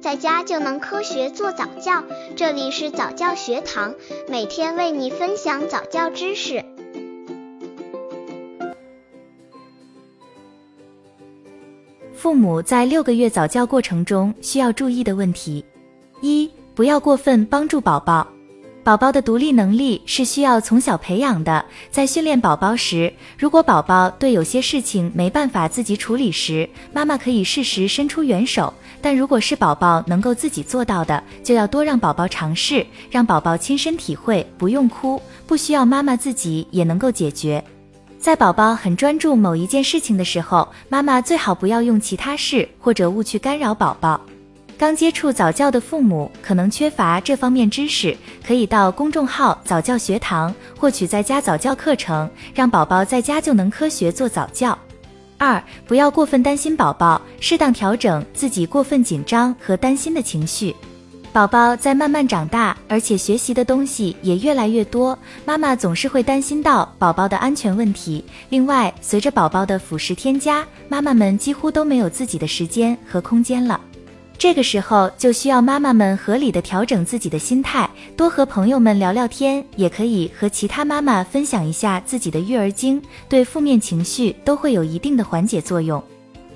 在家就能科学做早教。这里是早教学堂，每天为你分享早教知识。父母在六个月早教过程中需要注意的问题：一、不要过分帮助宝宝。宝宝的独立能力是需要从小培养的。在训练宝宝时，如果宝宝对有些事情没办法自己处理时，妈妈可以适时伸出援手。但如果是宝宝能够自己做到的，就要多让宝宝尝试，让宝宝亲身体会，不用哭，不需要妈妈自己也能够解决。在宝宝很专注某一件事情的时候，妈妈最好不要用其他事或者物去干扰宝宝。刚接触早教的父母可能缺乏这方面知识，可以到公众号早教学堂获取在家早教课程，让宝宝在家就能科学做早教。二，不要过分担心宝宝，适当调整自己过分紧张和担心的情绪。宝宝在慢慢长大，而且学习的东西也越来越多，妈妈总是会担心到宝宝的安全问题。另外，随着宝宝的辅食添加，妈妈们几乎都没有自己的时间和空间了。这个时候就需要妈妈们合理的调整自己的心态，多和朋友们聊聊天，也可以和其他妈妈分享一下自己的育儿经，对负面情绪都会有一定的缓解作用。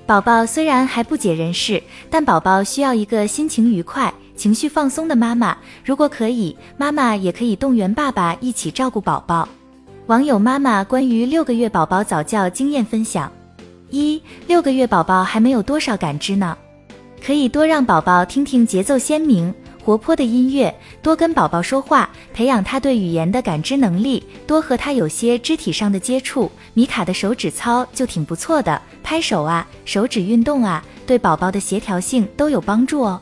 宝宝虽然还不解人事，但宝宝需要一个心情愉快、情绪放松的妈妈。如果可以，妈妈也可以动员爸爸一起照顾宝宝。网友妈妈关于六个月宝宝早教经验分享：一、六个月宝宝还没有多少感知呢。可以多让宝宝听听节奏鲜明、活泼的音乐，多跟宝宝说话，培养他对语言的感知能力，多和他有些肢体上的接触。米卡的手指操就挺不错的，拍手啊，手指运动啊，对宝宝的协调性都有帮助哦。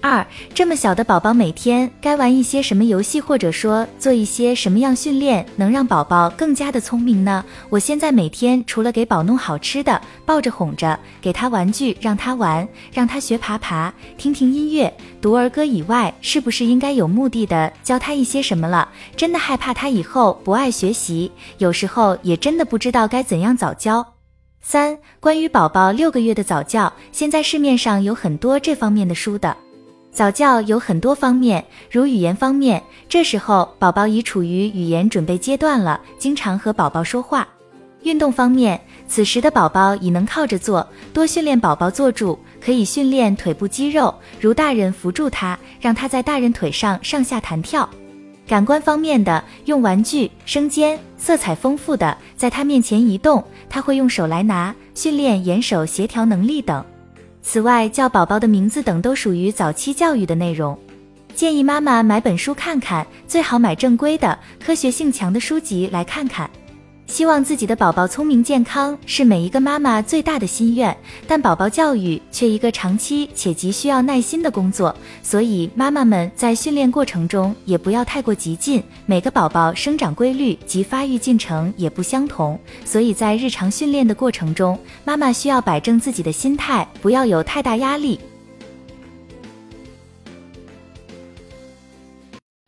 二，这么小的宝宝每天该玩一些什么游戏，或者说做一些什么样训练，能让宝宝更加的聪明呢？我现在每天除了给宝弄好吃的，抱着哄着，给他玩具让他玩，让他学爬爬，听听音乐，读儿歌以外，是不是应该有目的的教他一些什么了？真的害怕他以后不爱学习，有时候也真的不知道该怎样早教。三，关于宝宝六个月的早教，现在市面上有很多这方面的书的。早教有很多方面，如语言方面，这时候宝宝已处于语言准备阶段了，经常和宝宝说话。运动方面，此时的宝宝已能靠着坐，多训练宝宝坐住，可以训练腿部肌肉，如大人扶住他，让他在大人腿上上下弹跳。感官方面的，用玩具、声尖、色彩丰富的，在他面前移动，他会用手来拿，训练眼手协调能力等。此外，叫宝宝的名字等都属于早期教育的内容，建议妈妈买本书看看，最好买正规的、科学性强的书籍来看看。希望自己的宝宝聪明健康是每一个妈妈最大的心愿，但宝宝教育却一个长期且极需要耐心的工作，所以妈妈们在训练过程中也不要太过激进。每个宝宝生长规律及发育进程也不相同，所以在日常训练的过程中，妈妈需要摆正自己的心态，不要有太大压力。